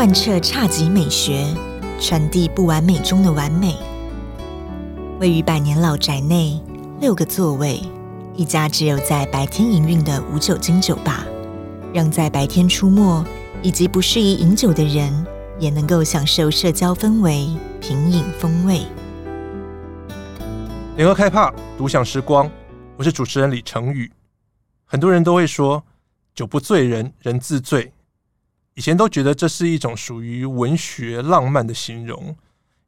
贯彻侘寂美学，传递不完美中的完美。位于百年老宅内，六个座位，一家只有在白天营运的无酒精酒吧，让在白天出没以及不适宜饮酒的人，也能够享受社交氛围、品饮风味。联合开趴，独享时光。我是主持人李成宇。很多人都会说，酒不醉人人自醉。以前都觉得这是一种属于文学浪漫的形容，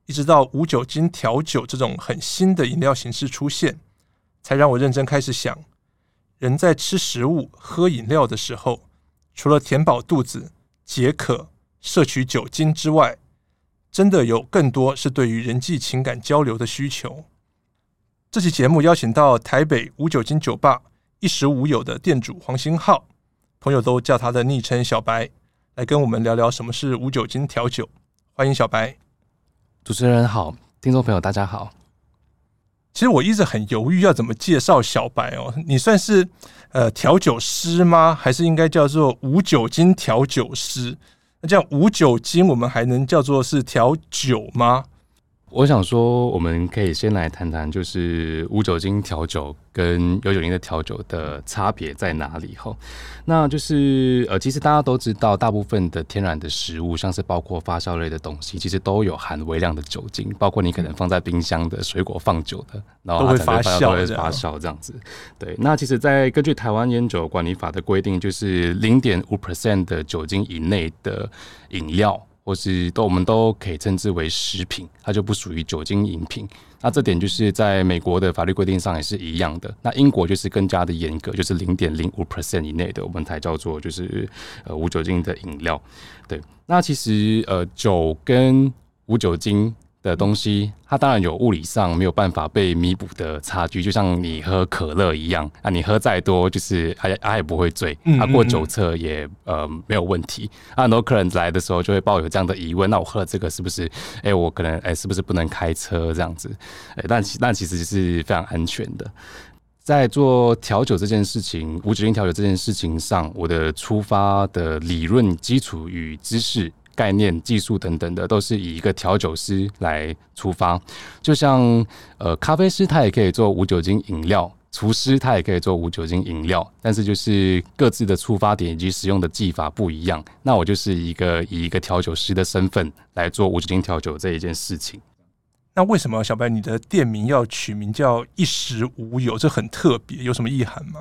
一直到无酒精调酒这种很新的饮料形式出现，才让我认真开始想：人在吃食物、喝饮料的时候，除了填饱肚子、解渴、摄取酒精之外，真的有更多是对于人际情感交流的需求。这期节目邀请到台北无酒精酒吧一时无酉的店主黄兴浩，朋友都叫他的昵称小白。来跟我们聊聊什么是无酒精调酒，欢迎小白。主持人好，听众朋友大家好。其实我一直很犹豫要怎么介绍小白哦，你算是呃调酒师吗？还是应该叫做无酒精调酒师？那这样无酒精，我们还能叫做是调酒吗？我想说，我们可以先来谈谈，就是无酒精调酒跟有酒精的调酒的差别在哪里？哈，那就是呃，其实大家都知道，大部分的天然的食物，像是包括发酵类的东西，其实都有含微量的酒精，包括你可能放在冰箱的水果放久的，然后它才会发酵，都会发酵这样子。对，那其实，在根据台湾烟酒管理法的规定，就是零点五 percent 的酒精以内的饮料。或是都我们都可以称之为食品，它就不属于酒精饮品。那这点就是在美国的法律规定上也是一样的。那英国就是更加的严格，就是零点零五 percent 以内的，我们才叫做就是呃无酒精的饮料。对，那其实呃酒跟无酒精的东西，它当然有物理上没有办法被弥补的差距，就像你喝可乐一样啊，你喝再多，就是它它也不会醉，它过酒测也呃没有问题。啊，很多客人来的时候就会抱有这样的疑问，那我喝了这个是不是？哎、欸，我可能哎、欸、是不是不能开车这样子？哎、欸，但其但其实是非常安全的。在做调酒这件事情，无酒精调酒这件事情上，我的出发的理论基础与知识。概念、技术等等的，都是以一个调酒师来出发。就像呃，咖啡师他也可以做无酒精饮料，厨师他也可以做无酒精饮料，但是就是各自的出发点以及使用的技法不一样。那我就是一个以一个调酒师的身份来做无酒精调酒这一件事情。那为什么小白你的店名要取名叫一时无有？这很特别，有什么意涵吗？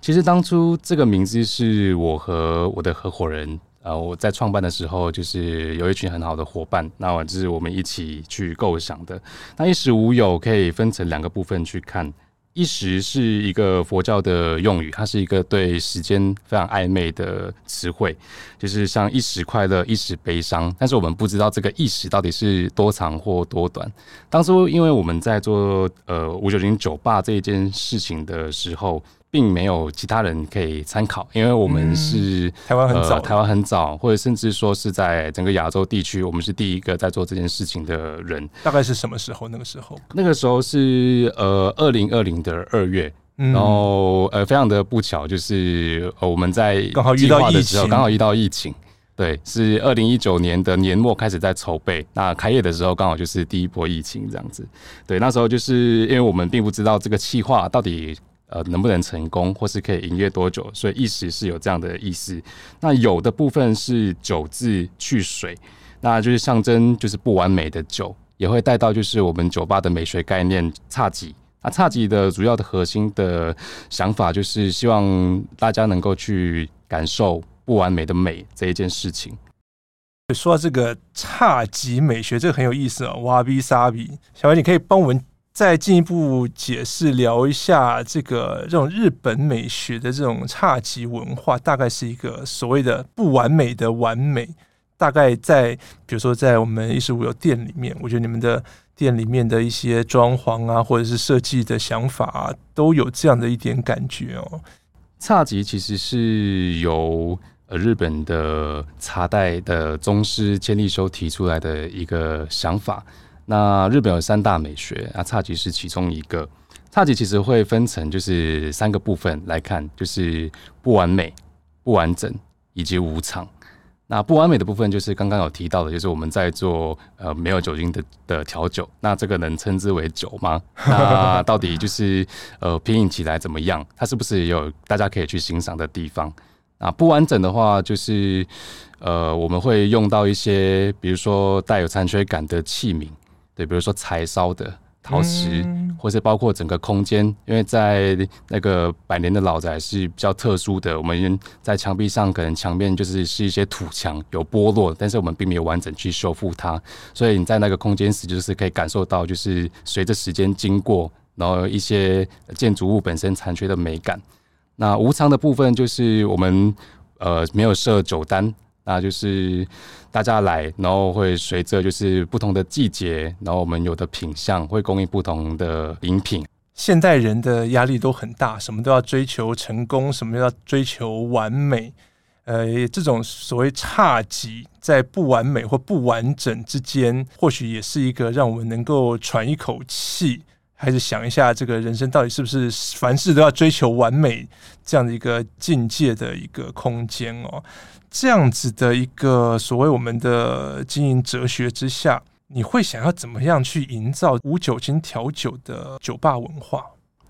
其实当初这个名字是我和我的合伙人。呃，我在创办的时候，就是有一群很好的伙伴，那我是我们一起去构想的。那一时无有可以分成两个部分去看，一时是一个佛教的用语，它是一个对时间非常暧昧的词汇，就是像一时快乐，一时悲伤，但是我们不知道这个一时到底是多长或多短。当初因为我们在做呃五九零酒吧这一件事情的时候。并没有其他人可以参考，因为我们是、嗯、台湾很早、呃，台湾很早，或者甚至说是在整个亚洲地区，我们是第一个在做这件事情的人。大概是什么时候？那个时候，那个时候是呃二零二零的二月，嗯、然后呃非常的不巧，就是呃我们在刚好遇到疫情，刚好遇到疫情，对，是二零一九年的年末开始在筹备，那开业的时候刚好就是第一波疫情这样子，对，那时候就是因为我们并不知道这个企划到底。呃，能不能成功，或是可以营业多久？所以意识是有这样的意思。那有的部分是酒字去水，那就是象征就是不完美的酒，也会带到就是我们酒吧的美学概念侘寂。那侘寂的主要的核心的想法就是希望大家能够去感受不完美的美这一件事情。说到这个侘寂美学，这个很有意思啊、哦。哇比萨比，小白，你可以帮我们。再进一步解释聊一下这个这种日本美学的这种侘寂文化，大概是一个所谓的不完美的完美。大概在比如说在我们一时无酉店里面，我觉得你们的店里面的一些装潢啊，或者是设计的想法啊，都有这样的一点感觉哦。侘寂其实是由呃日本的茶代的宗师千利休提出来的一个想法。那日本有三大美学，啊，侘寂是其中一个。侘寂其实会分成就是三个部分来看，就是不完美、不完整以及无常。那不完美的部分就是刚刚有提到的，就是我们在做呃没有酒精的的调酒，那这个能称之为酒吗？那到底就是呃品饮起来怎么样？它是不是也有大家可以去欣赏的地方？啊，不完整的话就是呃我们会用到一些比如说带有残缺感的器皿，对，比如说柴烧的。陶瓷，或是包括整个空间，因为在那个百年的老宅是比较特殊的，我们在墙壁上可能墙面就是是一些土墙有剥落，但是我们并没有完整去修复它，所以你在那个空间时就是可以感受到，就是随着时间经过，然后一些建筑物本身残缺的美感。那无偿的部分就是我们呃没有设酒单。那就是大家来，然后会随着就是不同的季节，然后我们有的品相会供应不同的饮品。现代人的压力都很大，什么都要追求成功，什么都要追求完美。呃，这种所谓差级在不完美或不完整之间，或许也是一个让我们能够喘一口气，还是想一下这个人生到底是不是凡事都要追求完美这样的一个境界的一个空间哦。这样子的一个所谓我们的经营哲学之下，你会想要怎么样去营造无酒精调酒的酒吧文化？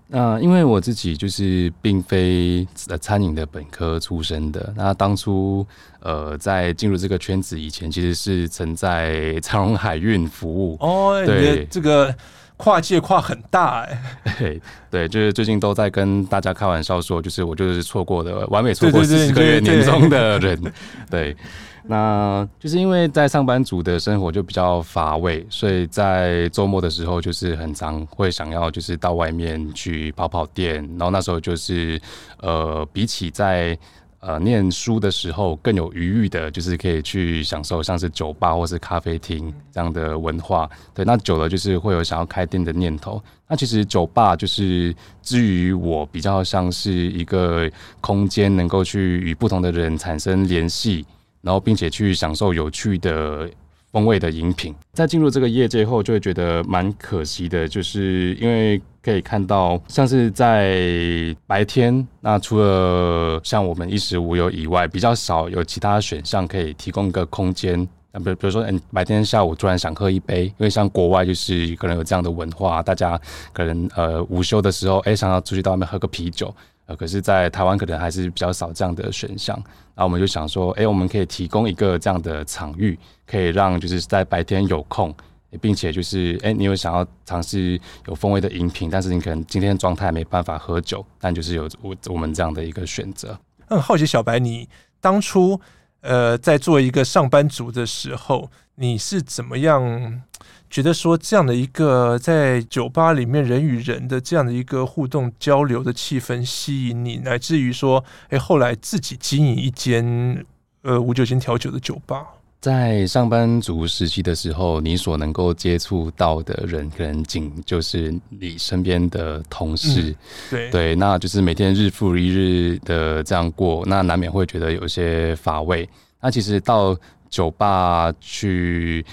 那、呃、因为我自己就是并非呃餐饮的本科出身的，那当初呃在进入这个圈子以前，其实是曾在长荣海运服务哦，对这个。跨界跨很大哎、欸，对，就是最近都在跟大家开玩笑说，就是我就是错过的完美错过四十个月年终的人，对，那就是因为在上班族的生活就比较乏味，所以在周末的时候就是很常会想要就是到外面去跑跑店，然后那时候就是呃比起在。呃，念书的时候更有余裕的，就是可以去享受像是酒吧或是咖啡厅这样的文化。对，那久了就是会有想要开店的念头。那其实酒吧就是至于我比较像是一个空间，能够去与不同的人产生联系，然后并且去享受有趣的。风味的饮品，在进入这个业界后，就会觉得蛮可惜的，就是因为可以看到，像是在白天，那除了像我们衣食无忧以外，比较少有其他选项可以提供一个空间。比如，比如说，嗯，白天下午突然想喝一杯，因为像国外就是可能有这样的文化，大家可能呃午休的时候，哎，想要出去到外面喝个啤酒。呃，可是，在台湾可能还是比较少这样的选项。那我们就想说，哎、我们可以提供一个这样的场域，可以让就是在白天有空，并且就是，哎、你有想要尝试有风味的饮品，但是你可能今天状态没办法喝酒，但就是有我我们这样的一个选择。嗯好奇，小白，你当初呃在做一个上班族的时候，你是怎么样？觉得说这样的一个在酒吧里面人与人的这样的一个互动交流的气氛吸引你，乃至于说，哎，后来自己经营一间呃无酒精调酒的酒吧。在上班族时期的时候，你所能够接触到的人，可能仅就是你身边的同事。嗯、对对，那就是每天日复一日的这样过，那难免会觉得有些乏味。那其实到酒吧去。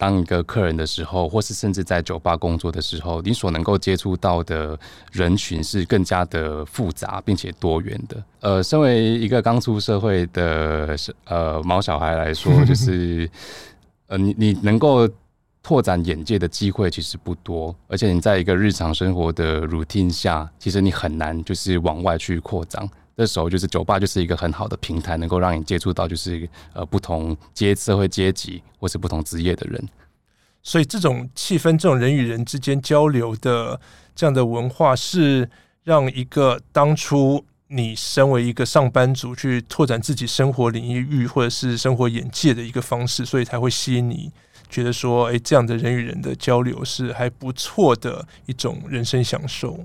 当一个客人的时候，或是甚至在酒吧工作的时候，你所能够接触到的人群是更加的复杂并且多元的。呃，身为一个刚出社会的呃毛小孩来说，就是呃你你能够拓展眼界的机会其实不多，而且你在一个日常生活的 routine 下，其实你很难就是往外去扩张。这时候就是酒吧就是一个很好的平台，能够让你接触到就是呃不同阶社会阶级或是不同职业的人。所以这种气氛，这种人与人之间交流的这样的文化，是让一个当初你身为一个上班族去拓展自己生活领域或者是生活眼界的一个方式，所以才会吸引你觉得说，哎，这样的人与人的交流是还不错的一种人生享受。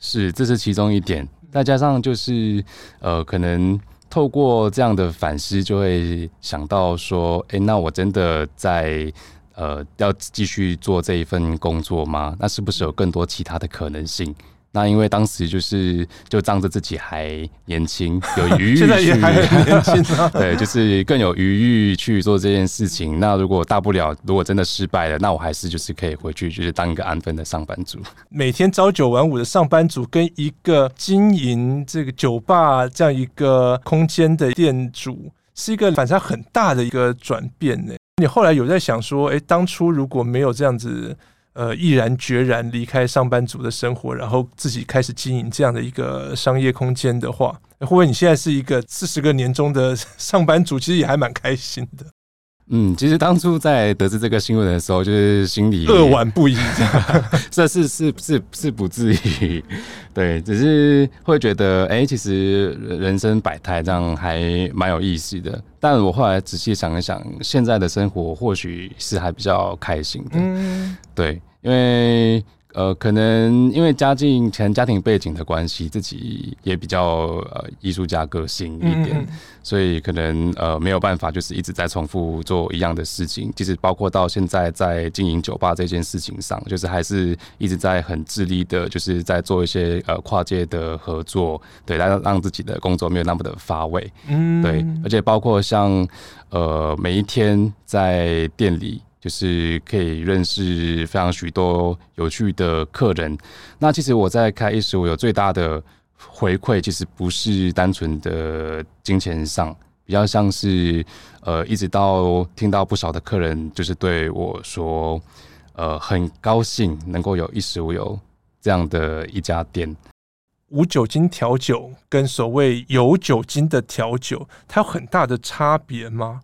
是，这是其中一点。再加上就是呃，可能透过这样的反思，就会想到说，哎、那我真的在呃要继续做这一份工作吗？那是不是有更多其他的可能性？那因为当时就是就仗着自己还年轻，有余裕，现在也还很年轻，对，就是更有余裕去做这件事情。那如果大不了，如果真的失败了，那我还是就是可以回去，就是当一个安分的上班族。每天朝九晚五的上班族，跟一个经营这个酒吧这样一个空间的店主。是一个反差很大的一个转变呢。你后来有在想说，哎，当初如果没有这样子，呃，毅然决然离开上班族的生活，然后自己开始经营这样的一个商业空间的话，会不会你现在是一个四十个年终的 上班族，其实也还蛮开心的？嗯，其实当初在得知这个新闻的时候，就是心里扼腕不已，这 是是是是不至于，对，只是会觉得，哎、欸，其实人生百态，这样还蛮有意思的。但我后来仔细想一想，现在的生活或许是还比较开心的，嗯、对，因为。呃，可能因为家境前家庭背景的关系，自己也比较呃艺术家个性一点，嗯嗯，所以可能呃没有办法，就是一直在重复做一样的事情。其实包括到现在在经营酒吧这件事情上，就是还是一直在很致力的，就是在做一些呃跨界的合作，对，让让自己的工作没有那么的乏味。嗯，对，而且包括像呃每一天在店里。就是可以认识非常许多有趣的客人。那其实我在开一时无酉有最大的回馈，其实不是单纯的金钱上，比较像是呃，一直到听到不少的客人就是对我说，呃，很高兴能够有一时无忧这样的一家店。无酒精调酒跟所谓有酒精的调酒，它有很大的差别吗？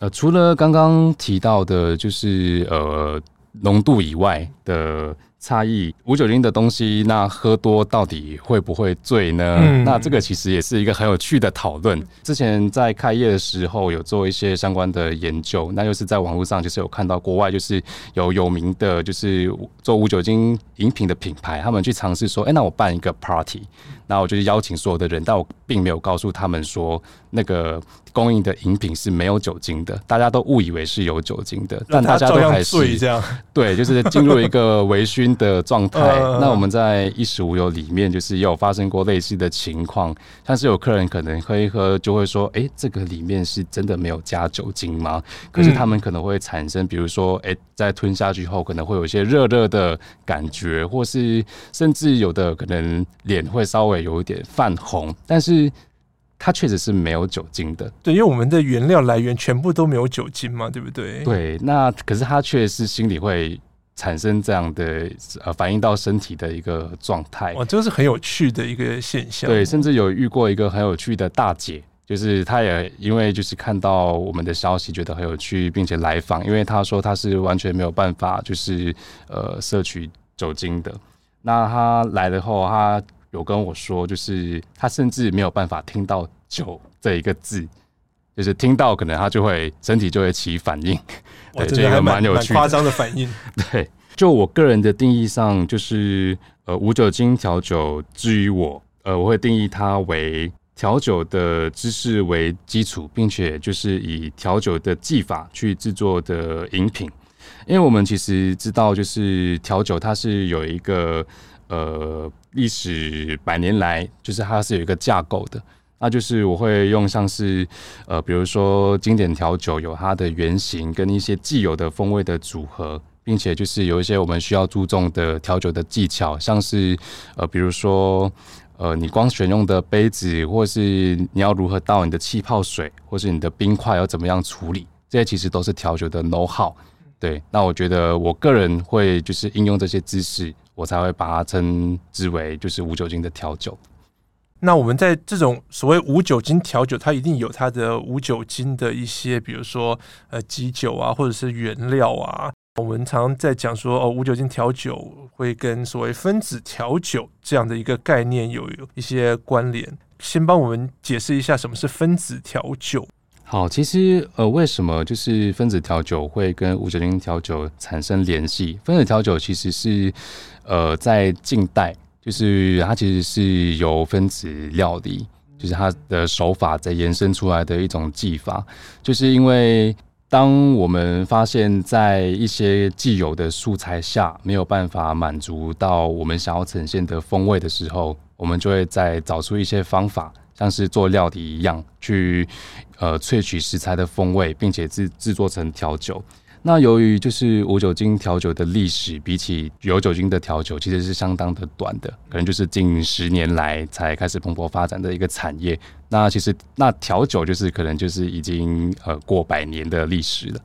呃，除了刚刚提到的，就是呃浓度以外的差异，无酒精的东西，那喝多到底会不会醉呢？嗯、那这个其实也是一个很有趣的讨论。之前在开业的时候有做一些相关的研究，那就是在网络上就是有看到国外就是有有名的，就是做无酒精饮品的品牌，他们去尝试说，哎、欸，那我办一个 party，那我就邀请所有的人，但我并没有告诉他们说那个。供应的饮品是没有酒精的，大家都误以为是有酒精的，但大家都还是这样。对，就是进入一个微醺的状态。那我们在衣食无忧里面，就是也有发生过类似的情况，像是有客人可能喝一喝就会说：“哎，这个里面是真的没有加酒精吗？”可是他们可能会产生，比如说，哎，在吞下去后可能会有一些热热的感觉，或是甚至有的可能脸会稍微有一点泛红，但是。它确实是没有酒精的，对，因为我们的原料来源全部都没有酒精嘛，对不对？对，那可是它确实是心里会产生这样的呃反映到身体的一个状态。哇，这个是很有趣的一个现象。对，甚至有遇过一个很有趣的大姐，就是她也因为就是看到我们的消息觉得很有趣，并且来访，因为她说她是完全没有办法就是呃摄取酒精的。那她来了后，她。有跟我说，就是他甚至没有办法听到“酒”这一个字，就是听到可能他就会身体就会起反应，对，这个蛮有趣、蛮夸张的反应。对，就我个人的定义上，就是呃无酒精调酒，至于我，呃我会定义它为调酒的知识为基础，并且就是以调酒的技法去制作的饮品，因为我们其实知道，就是调酒它是有一个。呃，历史百年来，就是它是有一个架构的，那就是我会用像是呃，比如说经典调酒有它的原型跟一些既有的风味的组合，并且就是有一些我们需要注重的调酒的技巧，像是呃，比如说呃，你光选用的杯子，或是你要如何倒你的气泡水，或是你的冰块要怎么样处理，这些其实都是调酒的 know how。对，那我觉得我个人会就是应用这些知识。我才会把它称之为就是无酒精的调酒。那我们在这种所谓无酒精调酒，它一定有它的无酒精的一些，比如说呃基酒啊，或者是原料啊。我们常常在讲说哦，无酒精调酒会跟所谓分子调酒这样的一个概念有有一些关联。先帮我们解释一下什么是分子调酒。好，其实呃，为什么就是分子调酒会跟无酒精调酒产生联系？分子调酒其实是呃，在近代，就是它其实是由分子料理，就是它的手法在延伸出来的一种技法。就是因为当我们发现，在一些既有的素材下没有办法满足到我们想要呈现的风味的时候，我们就会再找出一些方法。像是做料理一样，去呃萃取食材的风味，并且制制作成调酒。那由于就是无酒精调酒的历史，比起有酒精的调酒，其实是相当的短的，可能就是近十年来才开始蓬勃发展的一个产业。那其实那调酒就是可能就是已经呃过百年的历史了。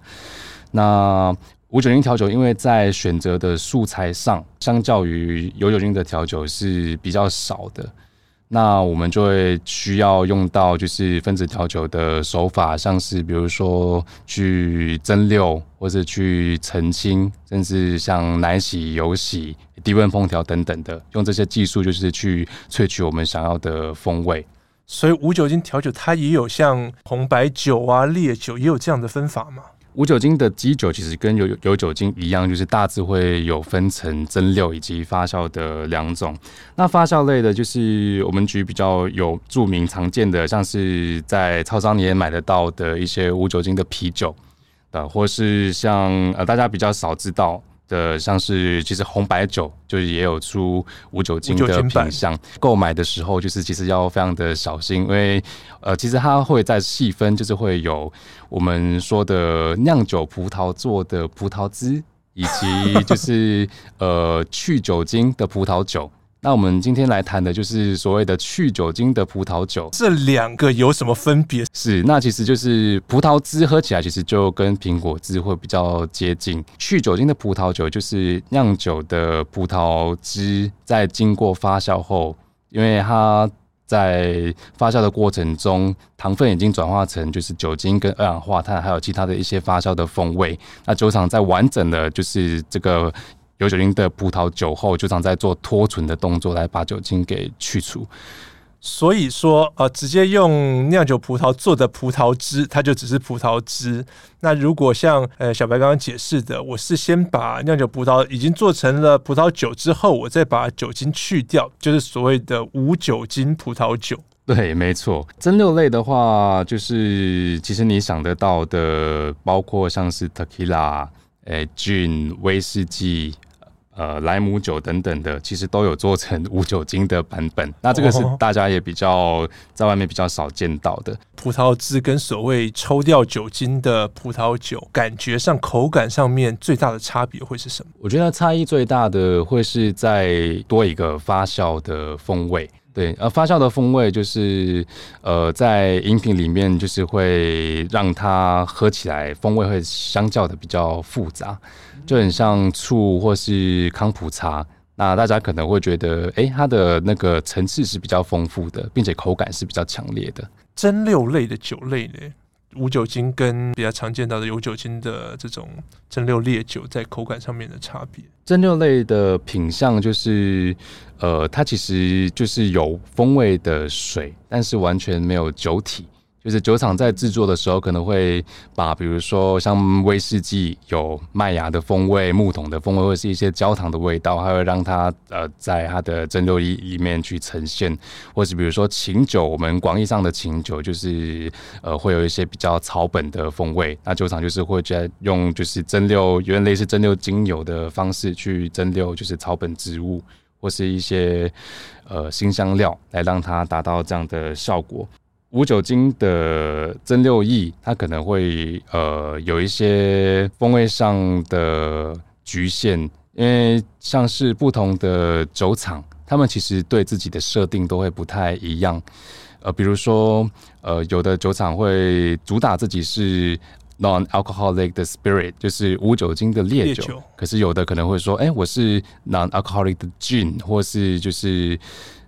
那无酒精调酒，因为在选择的素材上，相较于有酒精的调酒是比较少的。那我们就会需要用到就是分子调酒的手法，像是比如说去蒸馏，或者去澄清，甚至像奶洗、油洗、低温烹调等等的，用这些技术就是去萃取我们想要的风味。所以无酒精调酒它也有像红白酒啊、烈酒也有这样的分法吗？无酒精的基酒其实跟有有酒精一样，就是大致会有分成蒸馏以及发酵的两种。那发酵类的，就是我们举比较有著名常见的，像是在超商你也买得到的一些无酒精的啤酒，呃，或是像呃大家比较少知道。的像是其实红白酒就是也有出无酒精的品相，购买的时候就是其实要非常的小心，因为呃其实它会再细分，就是会有我们说的酿酒葡萄做的葡萄汁，以及就是呃去酒精的葡萄酒。那我们今天来谈的就是所谓的去酒精的葡萄酒，这两个有什么分别？是，那其实就是葡萄汁喝起来其实就跟苹果汁会比较接近。去酒精的葡萄酒就是酿酒的葡萄汁在经过发酵后，因为它在发酵的过程中，糖分已经转化成就是酒精跟二氧化碳，还有其他的一些发酵的风味。那酒厂在完整的就是这个。有酒精的葡萄酒后，就常在做脱醇的动作来把酒精给去除。所以说，呃，直接用酿酒葡萄做的葡萄汁，它就只是葡萄汁。那如果像呃小白刚刚解释的，我是先把酿酒葡萄已经做成了葡萄酒之后，我再把酒精去掉，就是所谓的无酒精葡萄酒。对，没错。蒸馏类的话，就是其实你想得到的，包括像是 Tequila、诶 Gin、威士忌。呃，莱姆酒等等的，其实都有做成无酒精的版本。那这个是大家也比较在外面比较少见到的。葡萄汁跟所谓抽掉酒精的葡萄酒，感觉上、口感上面最大的差别会是什么？我觉得差异最大的会是在多一个发酵的风味。对，呃，发酵的风味就是呃，在饮品里面就是会让它喝起来风味会相较的比较复杂。就很像醋或是康普茶，那大家可能会觉得，哎、欸，它的那个层次是比较丰富的，并且口感是比较强烈的。蒸馏类的酒类呢，无酒精跟比较常见到的有酒精的这种蒸馏烈酒，在口感上面的差别。蒸馏类的品相就是，呃，它其实就是有风味的水，但是完全没有酒体。就是酒厂在制作的时候，可能会把比如说像威士忌有麦芽的风味、木桶的风味，或者是一些焦糖的味道，还会让它呃在它的蒸馏液里面去呈现，或是比如说琴酒，我们广义上的琴酒就是呃会有一些比较草本的风味，那酒厂就是会在用就是蒸馏有点类似蒸馏精油的方式去蒸馏，就是草本植物或是一些呃新香料，来让它达到这样的效果。无酒精的蒸馏液，它可能会呃有一些风味上的局限，因为像是不同的酒厂，他们其实对自己的设定都会不太一样。呃，比如说呃，有的酒厂会主打自己是 non-alcoholic 的 spirit，就是无酒精的烈酒，可是有的可能会说，哎、我是 non-alcoholic 的 gin，或是就是。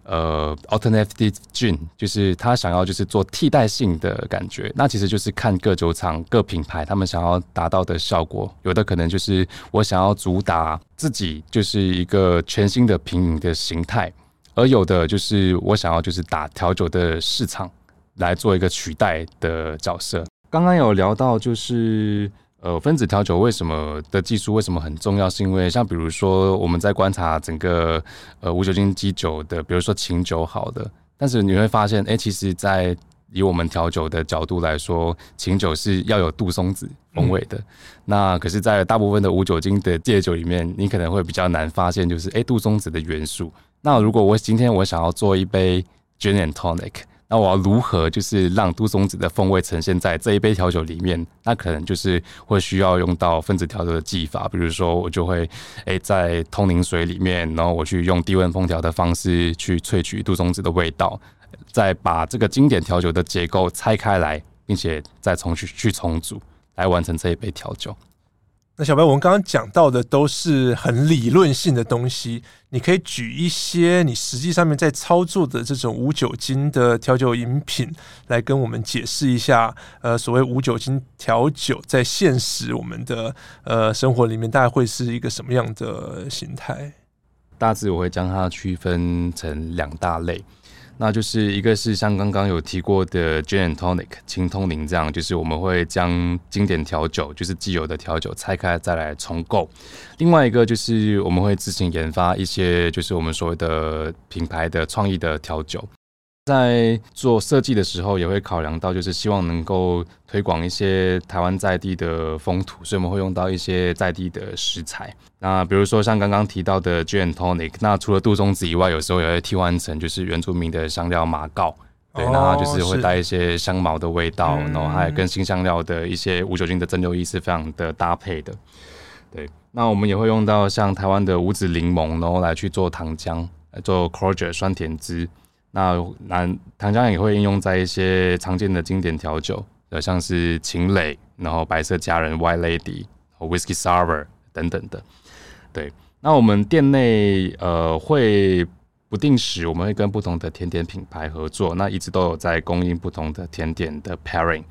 呃，alternative gin 就是他想要就是做替代性的感觉，那其实就是看各酒厂各品牌他们想要达到的效果。有的可能就是我想要主打自己就是一个全新的品饮的形态，而有的就是我想要就是打调酒的市场来做一个取代的角色。刚刚有聊到就是。呃，分子调酒为什么的技术为什么很重要？是因为像比如说我们在观察整个呃无酒精基酒的，比如说琴酒好的，但是你会发现，哎、欸，其实，在以我们调酒的角度来说，琴酒是要有杜松子风味的。嗯、那可是，在大部分的无酒精的烈酒里面，你可能会比较难发现，就是哎、欸、杜松子的元素。那如果我今天我想要做一杯 Gin and Tonic，那我要如何就是让杜松子的风味呈现在这一杯调酒里面？那可能就是会需要用到分子调酒的技法，比如说我就会诶、在通灵水里面，然后我去用低温烹调的方式去萃取杜松子的味道，再把这个经典调酒的结构拆开来，并且再重去去重组，来完成这一杯调酒。那小白，我们刚刚讲到的都是很理论性的东西，你可以举一些你实际上面在操作的这种无酒精的调酒饮品，来跟我们解释一下，呃，所谓无酒精调酒在现实我们的呃生活里面，大概会是一个什么样的形态？大致我会将它区分成两大类。那就是一个是像刚刚有提过的 Gin and Tonic 青通灵这样，就是我们会将经典调酒，就是既有的调酒拆开再来重构。另外一个就是我们会自行研发一些，就是我们所谓的品牌的创意的调酒。在做设计的时候，也会考量到，就是希望能够推广一些台湾在地的风土，所以我们会用到一些在地的食材。那比如说像刚刚提到的 Gin Tonic，那除了杜松子以外，有时候也会替换成就是原住民的香料马告，对，那就是会带一些香茅的味道，然后还有跟新香料的一些无酒精的蒸馏液是非常的搭配的。对，那我们也会用到像台湾的无籽柠檬，然后来去做糖浆，来做 Cordial 酸甜汁。那南糖浆也会应用在一些常见的经典调酒，呃，像是秦磊，然后白色佳人 White Lady 和 Whisky Sour 等等的。对，那我们店内呃会不定时，我们会跟不同的甜点品牌合作，那一直都有在供应不同的甜点的 pairing。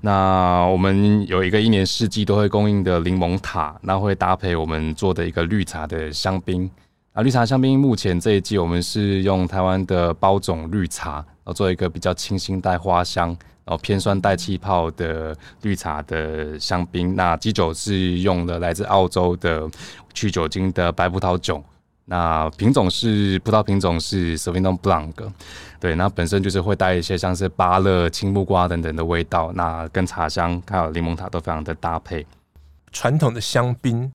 那我们有一个一年四季都会供应的柠檬塔，那会搭配我们做的一个绿茶的香槟。啊，绿茶香槟目前这一季我们是用台湾的包种绿茶，然后做一个比较清新带花香，然后偏酸带气泡的绿茶的香槟。那基酒是用了来自澳洲的去酒精的白葡萄酒，那品种是葡萄品种是 Sauvignon Blanc，对，那本身就是会带一些像是芭乐、青木瓜等等的味道，那跟茶香还有柠檬塔都非常的搭配。传统的香槟。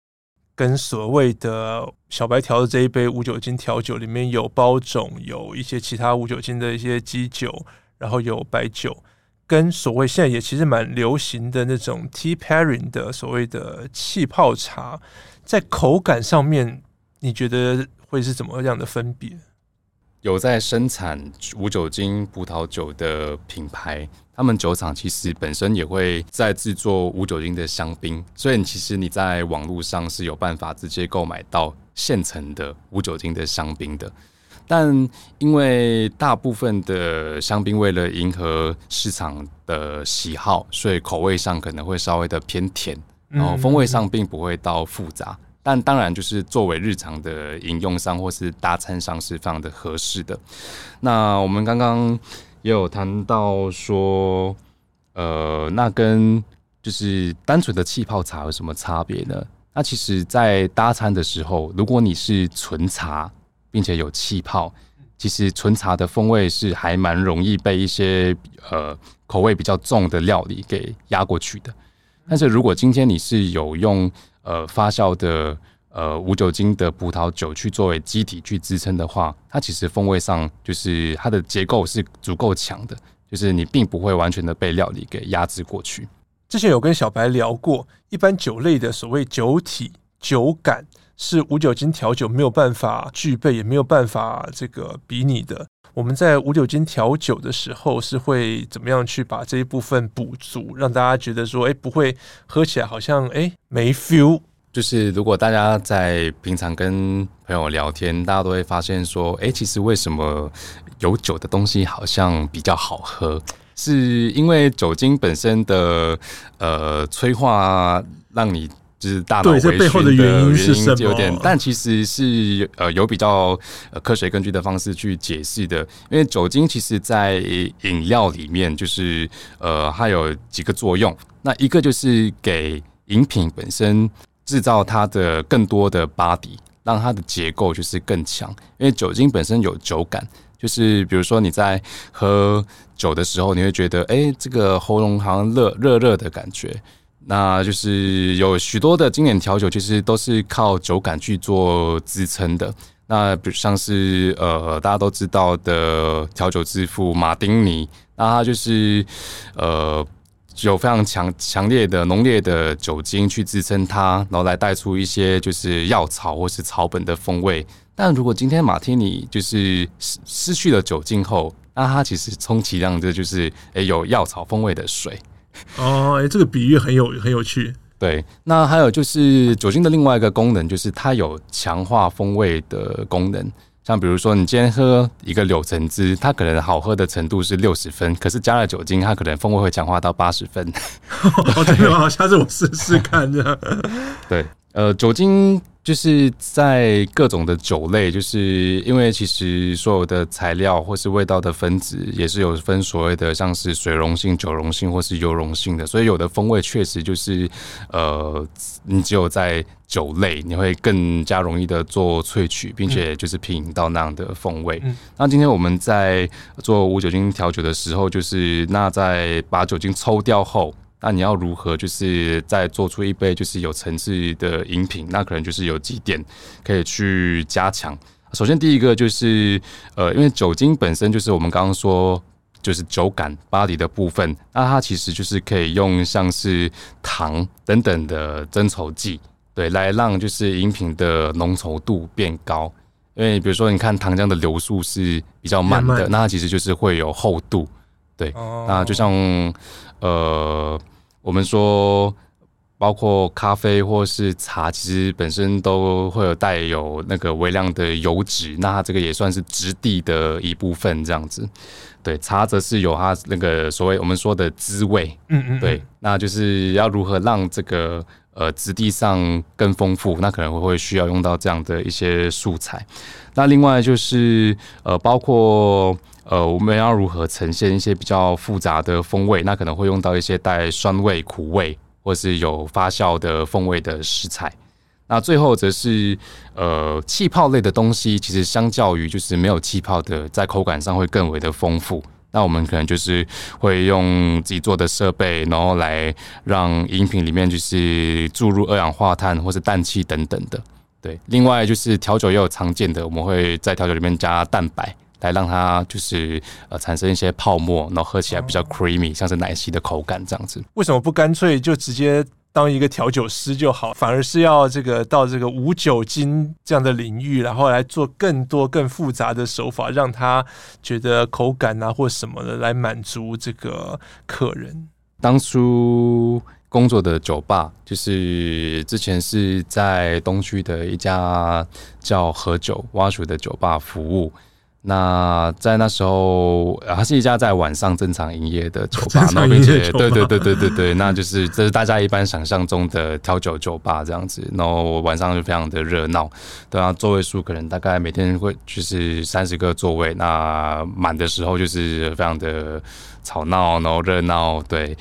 跟所谓的小白调的这一杯无酒精调酒里面有包种，有一些其他无酒精的一些基酒，然后有白酒，跟所谓现在也其实蛮流行的那种 tea pairing 的所谓的气泡茶，在口感上面，你觉得会是怎么样的分别？有在生产无酒精葡萄酒的品牌，他们酒厂其实本身也会在制作无酒精的香槟，所以其实你在网络上是有办法直接购买到现成的无酒精的香槟的。但因为大部分的香槟为了迎合市场的喜好，所以口味上可能会稍微的偏甜，然后风味上并不会到复杂。但当然，就是作为日常的饮用上或是大餐上是非常的合适的。那我们刚刚也有谈到说，呃，那跟就是单纯的气泡茶有什么差别呢？那其实，在搭餐的时候，如果你是纯茶，并且有气泡，其实纯茶的风味是还蛮容易被一些呃口味比较重的料理给压过去的。但是如果今天你是有用呃，发酵的呃无酒精的葡萄酒去作为基体去支撑的话，它其实风味上就是它的结构是足够强的，就是你并不会完全的被料理给压制过去。之前有跟小白聊过，一般酒类的所谓酒体酒感是无酒精调酒没有办法具备，也没有办法这个比拟的。我们在无酒精调酒的时候，是会怎么样去把这一部分补足，让大家觉得说，哎，不会喝起来好像哎没 feel。就是如果大家在平常跟朋友聊天，大家都会发现说，哎，其实为什么有酒的东西好像比较好喝？是因为酒精本身的呃催化让你。就是大脑回旋的原因，这背后的原因是什么？有点，但其实是呃有比较呃科学根据的方式去解释的。因为酒精其实在饮料里面，就是呃它有几个作用。那一个就是给饮品本身制造它的更多的 body，让它的结构就是更强。因为酒精本身有酒感，就是比如说你在喝酒的时候，你会觉得哎、欸，这个喉咙好像热热热的感觉。那就是有许多的经典调酒，其实都是靠酒感去做支撑的。那比如像是呃大家都知道的调酒之父马丁尼，那他就是呃有非常强强烈的浓烈的酒精去支撑它，然后来带出一些就是药草或是草本的风味。但如果今天马丁尼就是失失去了酒精后，那它其实充其量这就是诶、有药草风味的水。哦，哎、欸，这个比喻很有很有趣。对，那还有就是酒精的另外一个功能，就是它有强化风味的功能。像比如说，你今天喝一个柳橙汁，它可能好喝的程度是六十分，可是加了酒精，它可能风味会强化到八十分。哦，真的吗？下次我试试看这样。对，呃，酒精。就是在各种的酒类，就是因为其实所有的材料或是味道的分子也是有分所谓的像是水溶性、酒溶性或是油溶性的，所以有的风味确实就是呃，你只有在酒类你会更加容易的做萃取，并且就是品饮到那样的风味。嗯、那今天我们在做无酒精调酒的时候，就是那在把酒精抽掉后。那你要如何就是再做出一杯就是有层次的饮品？那可能就是有几点可以去加强。首先，第一个就是呃，因为酒精本身就是我们刚刚说就是酒感 body 的部分，那它其实就是可以用像是糖等等的增稠剂，对，来让就是饮品的浓稠度变高。因为比如说，你看糖浆的流速是比较慢的，那它其实就是会有厚度。对，那就像呃。我们说，包括咖啡或是茶，其实本身都会有带有那个微量的油脂，那它这个也算是质地的一部分，这样子。对，茶则是有它那个所谓我们说的滋味，嗯嗯，对，那就是要如何让这个呃质地上更丰富，那可能会需要用到这样的一些素材。那另外就是呃，包括。呃，我们要如何呈现一些比较复杂的风味？那可能会用到一些带酸味、苦味，或是有发酵的风味的食材。那最后则是呃气泡类的东西，其实相较于就是没有气泡的，在口感上会更为的丰富。那我们可能就是会用自己做的设备，然后来让饮品里面就是注入二氧化碳或是氮气等等的。对，另外就是调酒也有常见的，我们会在调酒里面加蛋白。来让它就是呃产生一些泡沫，然后喝起来比较 creamy，像是奶昔的口感这样子。为什么不干脆就直接当一个调酒师就好，反而是要这个到这个无酒精这样的领域，然后来做更多更复杂的手法，让他觉得口感啊或什么的来满足这个客人。当初工作的酒吧，就是之前是在东区的一家叫喝酒蛙鼠的酒吧服务。那在那时候，它是一家在晚上正常营业的酒吧，然后并且 对对对对对对，那就是这是大家一般想象中的调酒酒吧这样子，然后晚上就非常的热闹，对啊，座位数可能大概每天会就是三十个座位，那满的时候就是非常的吵闹，然后热闹，对，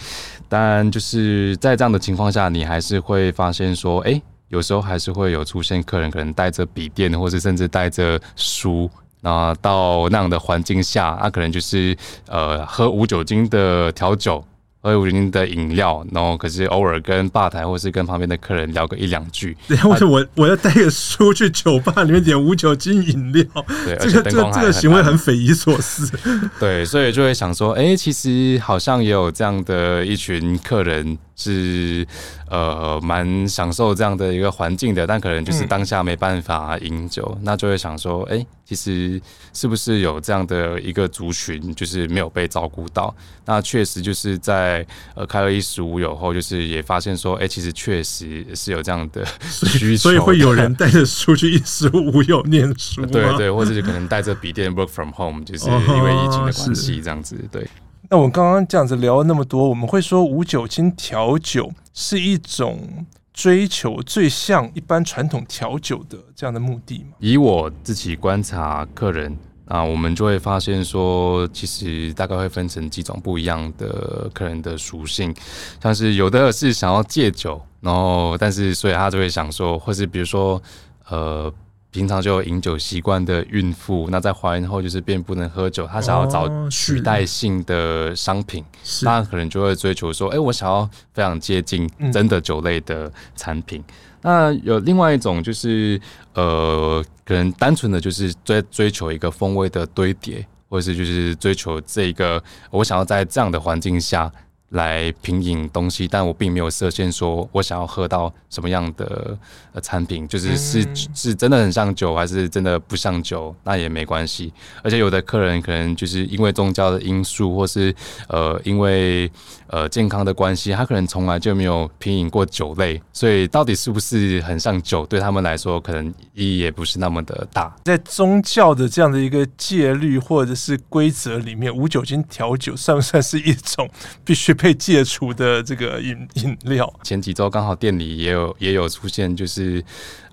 但就是在这样的情况下，你还是会发现说，哎，有时候还是会有出现客人可能带着笔电，或者甚至带着书。那到那样的环境下，那可能就是呃喝无酒精的调酒，喝无酒精的饮料，然后可是偶尔跟吧台或是跟旁边的客人聊个一两句。对，为什么我我要带个书去酒吧里面点无酒精饮料？对，这个这个这个行为很匪夷所思。对，所以就会想说，哎、欸，其实好像也有这样的一群客人。是呃蛮享受这样的一个环境的，但可能就是当下没办法饮酒，嗯、那就会想说，哎、欸，其实是不是有这样的一个族群，就是没有被照顾到？那确实就是在呃开了一十五有后，就是也发现说，哎、欸，其实确实是有这样的 需求，所以会有人带着书去一十五有念书，对对，或者是可能带着笔电 work from home，就是因为疫情的关系这样子，对。那我刚刚这样子聊了那么多，我们会说无酒精调酒是一种追求最像一般传统调酒的这样的目的吗？以我自己观察客人啊，我们就会发现说，其实大概会分成几种不一样的客人的属性，像是有的是想要戒酒，然后但是所以他就会想说，或是比如说呃。平常就有饮酒习惯的孕妇，那在怀孕后就是便不能喝酒，她想要找取代性的商品，那、哦、可能就会追求说，哎、欸，我想要非常接近真的酒类的产品。嗯、那有另外一种就是，呃，可能单纯的就是追追求一个风味的堆叠，或者是就是追求这个，我想要在这样的环境下。来品饮东西，但我并没有设限，说我想要喝到什么样的呃产品，就是是是真的很像酒，还是真的不像酒，那也没关系。而且有的客人可能就是因为宗教的因素，或是呃因为呃健康的关系，他可能从来就没有品饮过酒类，所以到底是不是很像酒，对他们来说可能意义也不是那么的大。在宗教的这样的一个戒律或者是规则里面，无酒精调酒算不算是一种必须？被戒除的这个饮饮料，前几周刚好店里也有也有出现，就是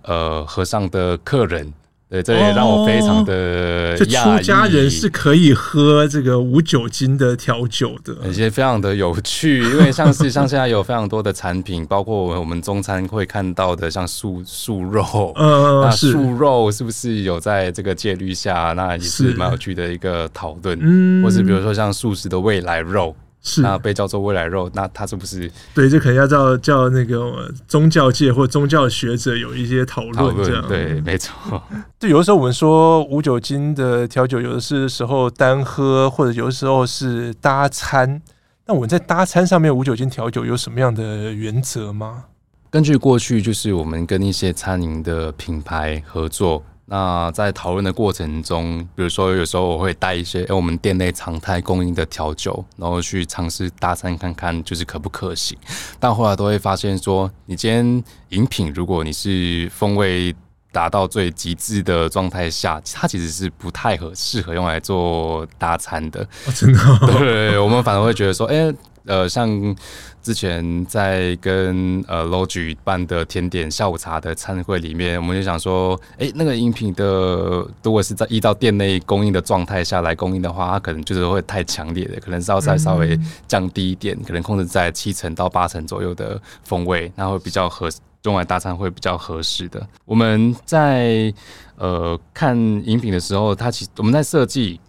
呃和尚的客人，对，这也让我非常的讶异。家人是可以喝这个无酒精的调酒的，而且非常的有趣，因为像是像现在有非常多的产品，包括我们中餐会看到的像素素肉，呃，那素肉是不是有在这个戒律下？那也是蛮有趣的一个讨论，嗯，或是比如说像素食的未来肉。是，那被叫做未来肉，那它是不是？对，这可能要叫叫那个宗教界或宗教学者有一些讨论，这样对，没错。对，有的时候我们说无酒精的调酒，有的是时候单喝，或者有的时候是搭餐。那我们在搭餐上面无酒精调酒有什么样的原则吗？根据过去，就是我们跟一些餐饮的品牌合作。那在讨论的过程中，比如说有时候我会带一些，哎，我们店内常态供应的调酒，然后去尝试搭餐看看，就是可不可行。但后来都会发现说，你今天饮品，如果你是风味达到最极致的状态下，它其实是不太合适合用来做搭餐的。哦，真的哦？对，我们反而会觉得说，哎。呃，像之前在跟呃 Logi 办的甜点下午茶的餐会里面，我们就想说，哎、欸，那个饮品的如果是在依照店内供应的状态下来供应的话，它可能就是会太强烈的，可能是要再稍微降低一点，可能控制在七成到八成左右的风味，那会比较合中晚大餐会比较合适的。我们在呃看饮品的时候，它其实我们在设计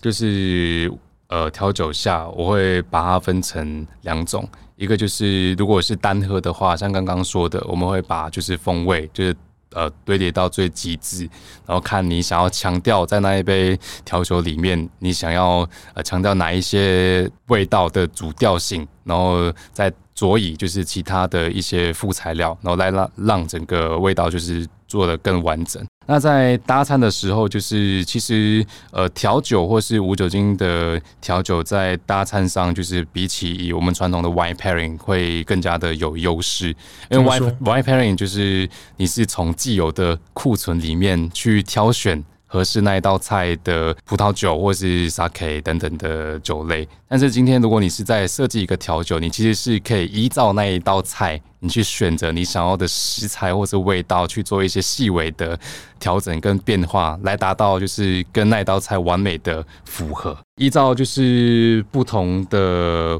就是。呃，调酒下我会把它分成两种，一个就是如果是单喝的话，像刚刚说的，我们会把就是风味就是呃堆叠到最极致，然后看你想要强调在那一杯调酒里面，你想要呃强调哪一些味道的主调性，然后再佐以就是其他的一些副材料，然后来让让整个味道就是做的更完整。那在搭餐的时候，就是其实呃调酒或是无酒精的调酒，在搭餐上就是比起我们传统的 wine pairing 会更加的有优势，因为 wine wine pairing 就是你是从既有的库存里面去挑选。合适那一道菜的葡萄酒或是 Sake 等等的酒类，但是今天如果你是在设计一个调酒，你其实是可以依照那一道菜，你去选择你想要的食材或是味道，去做一些细微的调整跟变化，来达到就是跟那一道菜完美的符合。依照就是不同的。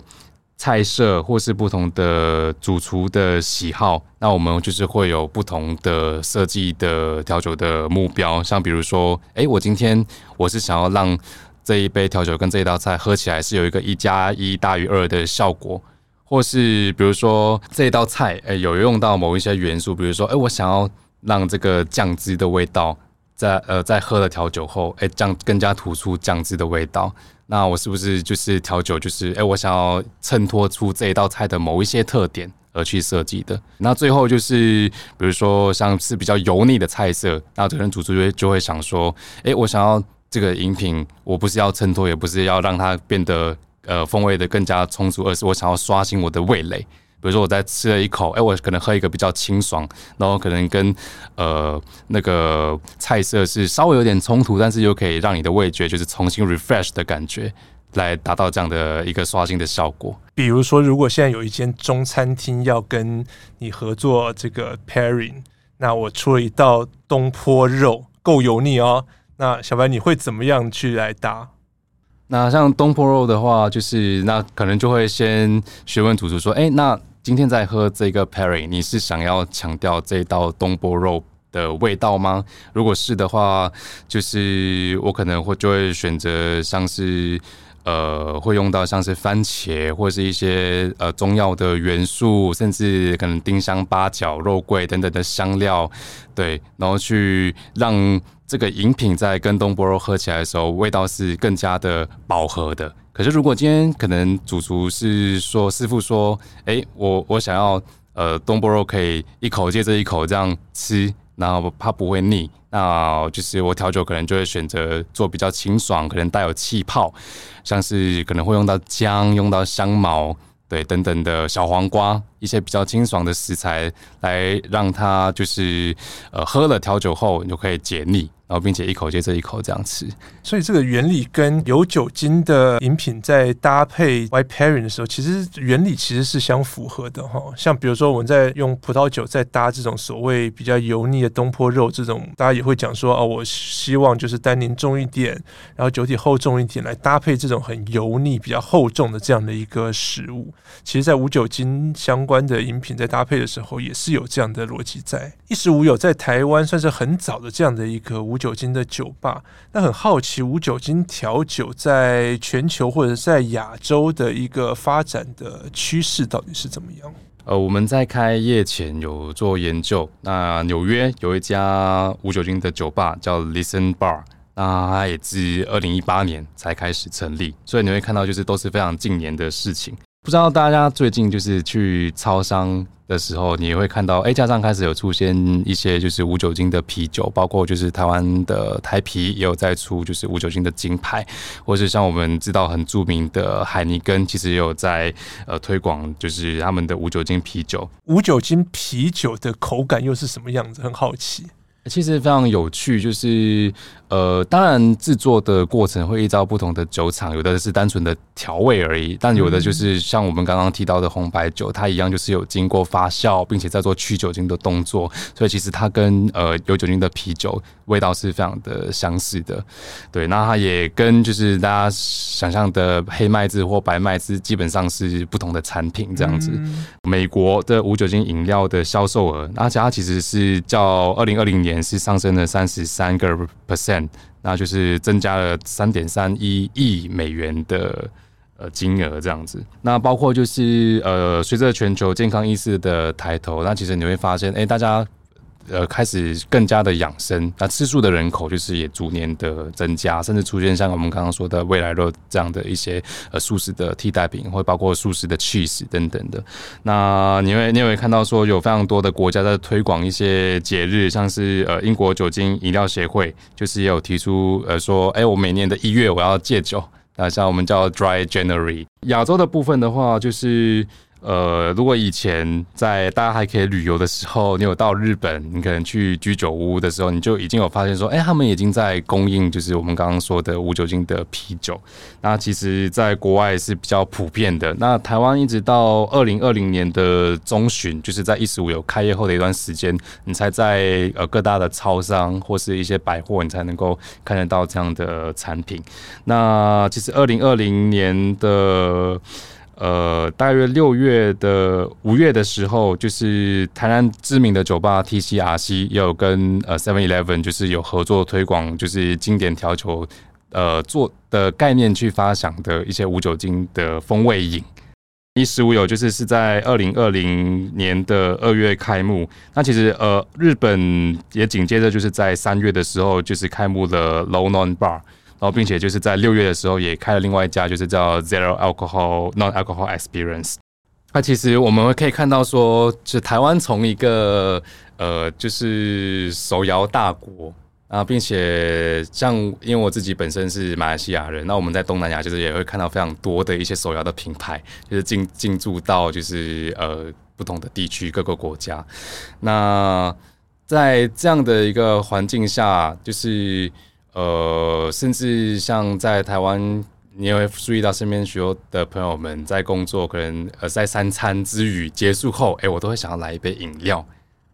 菜色或是不同的主厨的喜好，那我们就是会有不同的设计的调酒的目标。像比如说，哎，我今天我是想要让这一杯调酒跟这一道菜喝起来是有一个一加一大于二的效果，或是比如说这一道菜，哎，有用到某一些元素，比如说，哎，我想要让这个酱汁的味道在呃在喝了调酒后，哎，酱更加突出酱汁的味道。那我是不是就是调酒？就是哎、我想要衬托出这一道菜的某一些特点而去设计的。那最后就是，比如说像是比较油腻的菜色，那可能主厨就会就会想说，哎、我想要这个饮品，我不是要衬托，也不是要让它变得呃风味的更加充足，而是我想要刷新我的味蕾。比如说我在吃了一口，哎、欸，我可能喝一个比较清爽，然后可能跟呃那个菜色是稍微有点冲突，但是又可以让你的味觉就是重新 refresh 的感觉，来达到这样的一个刷新的效果。比如说，如果现在有一间中餐厅要跟你合作这个 pairing，那我出了一道东坡肉，够油腻哦，那小白你会怎么样去来搭？那像东坡肉的话，就是那可能就会先询问主厨说，哎、欸，那今天在喝这个 Perry，你是想要强调这道东坡肉的味道吗？如果是的话，就是我可能会就会选择像是呃，会用到像是番茄或是一些呃中药的元素，甚至可能丁香、八角、肉桂等等的香料，对，然后去让这个饮品在跟东坡肉喝起来的时候，味道是更加的饱和的。可是如果今天可能主厨是说师傅说，哎、我我想要呃东坡肉可以一口接着一口这样吃。然后怕不会腻，那就是我调酒可能就会选择做比较清爽，可能带有气泡，像是可能会用到姜、用到香茅，对，等等的小黄瓜，一些比较清爽的食材，来让它就是呃喝了调酒后你就可以解腻。然后，并且一口接着一口这样吃，所以这个原理跟有酒精的饮品在搭配 white pairing 的时候，其实原理其实是相符合的哈。像比如说，我们在用葡萄酒在搭这种所谓比较油腻的东坡肉，这种大家也会讲说哦，我希望就是单宁重一点，然后酒体厚重一点，来搭配这种很油腻、比较厚重的这样的一个食物。其实，在无酒精相关的饮品在搭配的时候，也是有这样的逻辑在。一时无有在台湾算是很早的这样的一个无酒精的酒吧，那很好奇无酒精调酒在全球或者在亚洲的一个发展的趋势到底是怎么样？呃，我们在开业前有做研究，那纽约有一家无酒精的酒吧叫 Listen Bar，那它也自二零一八年才开始成立，所以你会看到就是都是非常近年的事情。不知道大家最近就是去超商的时候，你也会看到，哎，加上开始有出现一些就是无酒精的啤酒，包括就是台湾的台啤也有在出就是无酒精的金牌，或是像我们知道很著名的海尼根，其实也有在呃推广就是他们的无酒精啤酒。无酒精啤酒的口感又是什么样子？很好奇。其实非常有趣，就是呃，当然制作的过程会依照不同的酒厂，有的是单纯的调味而已，但有的就是像我们刚刚提到的红白酒，它一样就是有经过发酵，并且在做去酒精的动作，所以其实它跟呃有酒精的啤酒味道是非常的相似的。对，那它也跟就是大家想象的黑麦汁或白麦汁基本上是不同的产品这样子。美国的无酒精饮料的销售额，而且它其实是较二零二零年。是上升了三十三个 percent，那就是增加了三点三一亿美元的呃金额这样子。那包括就是呃，随着全球健康意识的抬头，那其实你会发现，哎、大家。呃，开始更加的养生，那吃素的人口就是也逐年的增加，甚至出现像我们刚刚说的未来肉这样的一些呃素食的替代品，或包括素食的 cheese 等等的。那你会你会看到说有非常多的国家在推广一些节日，像是呃英国酒精饮料协会就是也有提出呃说，哎、我每年的一月我要戒酒，那像我们叫 Dry January。亚洲的部分的话，就是。呃，如果以前在大家还可以旅游的时候，你有到日本，你可能去居酒屋的时候，你就已经有发现说，哎、他们已经在供应，就是我们刚刚说的无酒精的啤酒。那其实，在国外是比较普遍的。那台湾一直到二零二零年的中旬，就是在一十五有开业后的一段时间，你才在呃各大的超商或是一些百货，你才能够看得到这样的产品。那其实二零二零年的。呃，大约六月的五月的时候，就是台南知名的酒吧 TCRC 也有跟呃 Seven Eleven 就是有合作推广，就是经典调酒呃做的概念去发想的一些无酒精的风味饮。一食无有就是是在二零二零年的二月开幕，那其实呃日本也紧接着就是在三月的时候就是开幕了 Low Non Bar。然后，并且就是在六月的时候也开了另外一家，就是叫 Zero Alcohol Non Alcohol Experience。那其实我们可以看到说，就台湾从一个呃，就是手摇大国啊，并且像因为我自己本身是马来西亚人，那我们在东南亚就是也会看到非常多的一些手摇的品牌，就是进进驻到就是呃不同的地区各个国家。那在这样的一个环境下，就是。呃，甚至像在台湾，你也会注意到身边许多的朋友们在工作，可能呃在三餐之余结束后，哎、我都会想要来一杯饮料。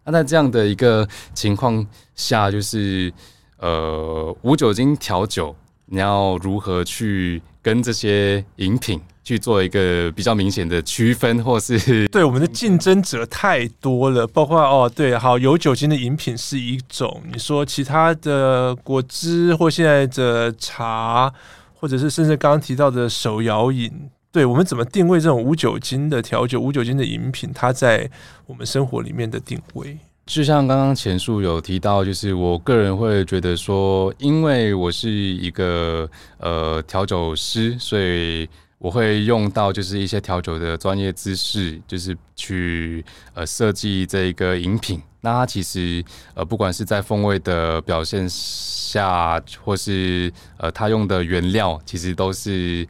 那在这样的一个情况下，就是呃无酒精调酒，你要如何去跟这些饮品去做一个比较明显的区分，或是 对我们的竞争者太多了，包括哦，对，好，有酒精的饮品是一种，你说其他的果汁或现在的茶，或者是甚至刚刚提到的手摇饮，对我们怎么定位这种无酒精的调酒、无酒精的饮品，它在我们生活里面的定位？就像刚刚前述有提到，就是我个人会觉得说，因为我是一个呃调酒师，所以。我会用到就是一些调酒的专业知识，就是去呃设计这一个饮品。那它其实呃不管是在风味的表现下，或是呃它用的原料，其实都是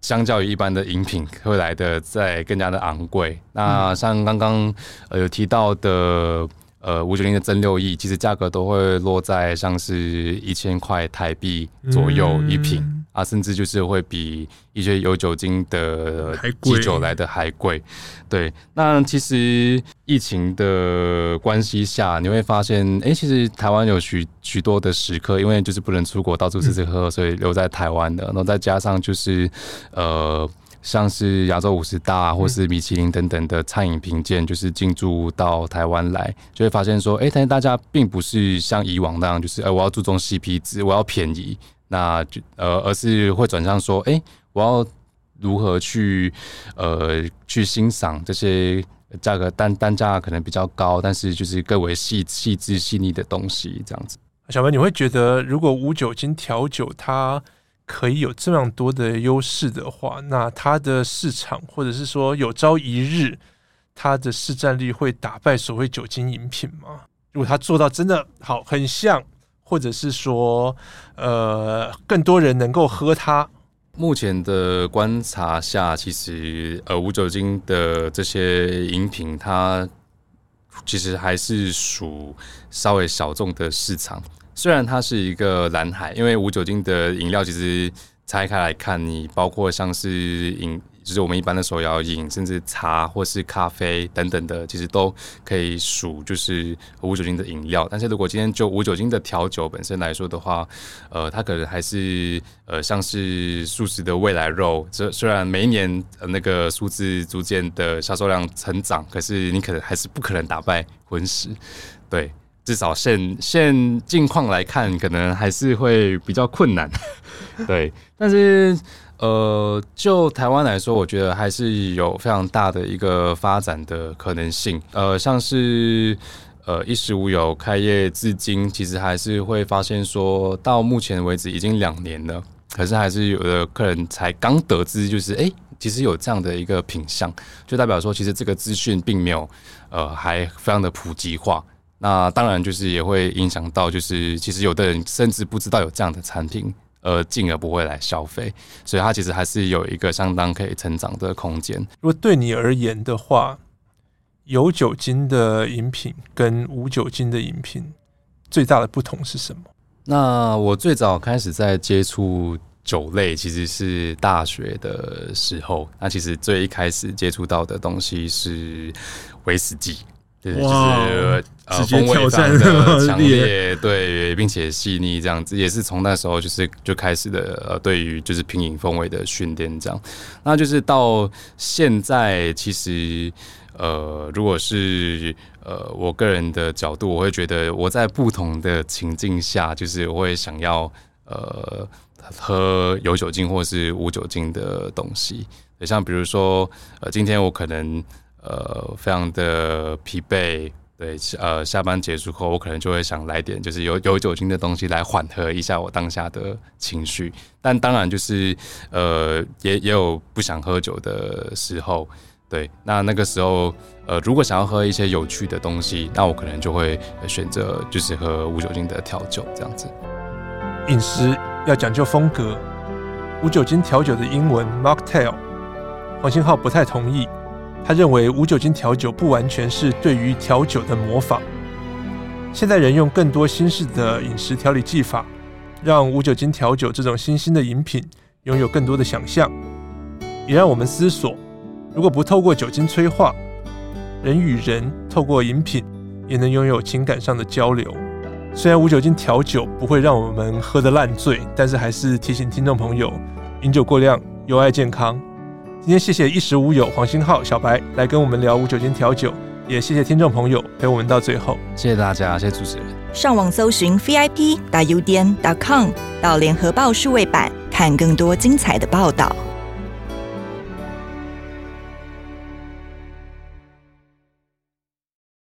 相较于一般的饮品会来的再更加的昂贵。那像刚刚呃有提到的呃五九零的蒸馏液，其实价格都会落在像是一千块台币左右一瓶。嗯啊，甚至就是会比一些有酒精的基酒来的还贵。对，那其实疫情的关系下，你会发现，哎、欸，其实台湾有许许多的食客，因为就是不能出国到处吃吃喝喝，所以留在台湾的。然后再加上就是呃，像是亚洲五十大或是米其林等等的餐饮评鉴，就是进驻到台湾来，就会发现说，哎、欸，但是大家并不是像以往那样，就是哎、欸，我要注重 CP 值，我要便宜。那就呃，而是会转向说，哎、我要如何去呃去欣赏这些价格单单价可能比较高，但是就是更为细细致细腻的东西，这样子。小文，你会觉得如果无酒精调酒它可以有这样多的优势的话，那它的市场或者是说有朝一日它的市占率会打败所谓酒精饮品吗？如果它做到真的好，很像。或者是说，呃，更多人能够喝它。目前的观察下，其实呃，无酒精的这些饮品，它其实还是属稍微小众的市场。虽然它是一个蓝海，因为无酒精的饮料，其实拆开来看，你包括像是饮。就是我们一般的手摇饮，甚至茶或是咖啡等等的，其实都可以属就是无酒精的饮料。但是如果今天就无酒精的调酒本身来说的话，呃，它可能还是呃像是素食的未来肉。这虽然每一年那个数字逐渐的销售量成长，可是你可能还是不可能打败荤食。对，至少现现境况来看，可能还是会比较困难。对，但是。呃，就台湾来说，我觉得还是有非常大的一个发展的可能性。呃，像是呃一时无酉开业至今，其实还是会发现说，到目前为止已经两年了，可是还是有的客人才刚得知，就是哎、其实有这样的一个品相，就代表说，其实这个资讯并没有呃还非常的普及化。那当然就是也会影响到，就是其实有的人甚至不知道有这样的产品。呃，进而不会来消费，所以它其实还是有一个相当可以成长的空间。如果对你而言的话，有酒精的饮品跟无酒精的饮品最大的不同是什么？那我最早开始在接触酒类，其实是大学的时候。那其实最一开始接触到的东西是威士忌。对，就是呃，风味上的 强烈，对，并且细腻这样子，也是从那时候就是就开始的呃，对于就是品饮风味的训练这样。那就是到现在，其实呃，如果是呃我个人的角度，我会觉得我在不同的情境下，就是我会想要呃喝有酒精或是无酒精的东西。像比如说呃，今天我可能。呃，非常的疲惫，对，呃，下班结束后，我可能就会想来点就是有有酒精的东西来缓和一下我当下的情绪。但当然就是呃，也也有不想喝酒的时候，对，那那个时候呃，如果想要喝一些有趣的东西，那我可能就会选择就是喝无酒精的调酒这样子。饮食要讲究风格，无酒精调酒的英文 Mocktail，黄信浩不太同意。他认为无酒精调酒不完全是对于调酒的模仿。现在人用更多新式的饮食调理技法，让无酒精调酒这种新兴的饮品拥有更多的想象，也让我们思索：如果不透过酒精催化，人与人透过饮品也能拥有情感上的交流。虽然无酒精调酒不会让我们喝得烂醉，但是还是提醒听众朋友：饮酒过量有碍健康。今天谢谢衣食无友黄新浩小白来跟我们聊无酒精调酒，也谢谢听众朋友陪我们到最后。谢谢大家，谢谢主持人。上网搜寻 vip.udn.com 到联合报数位版看更多精彩的报道。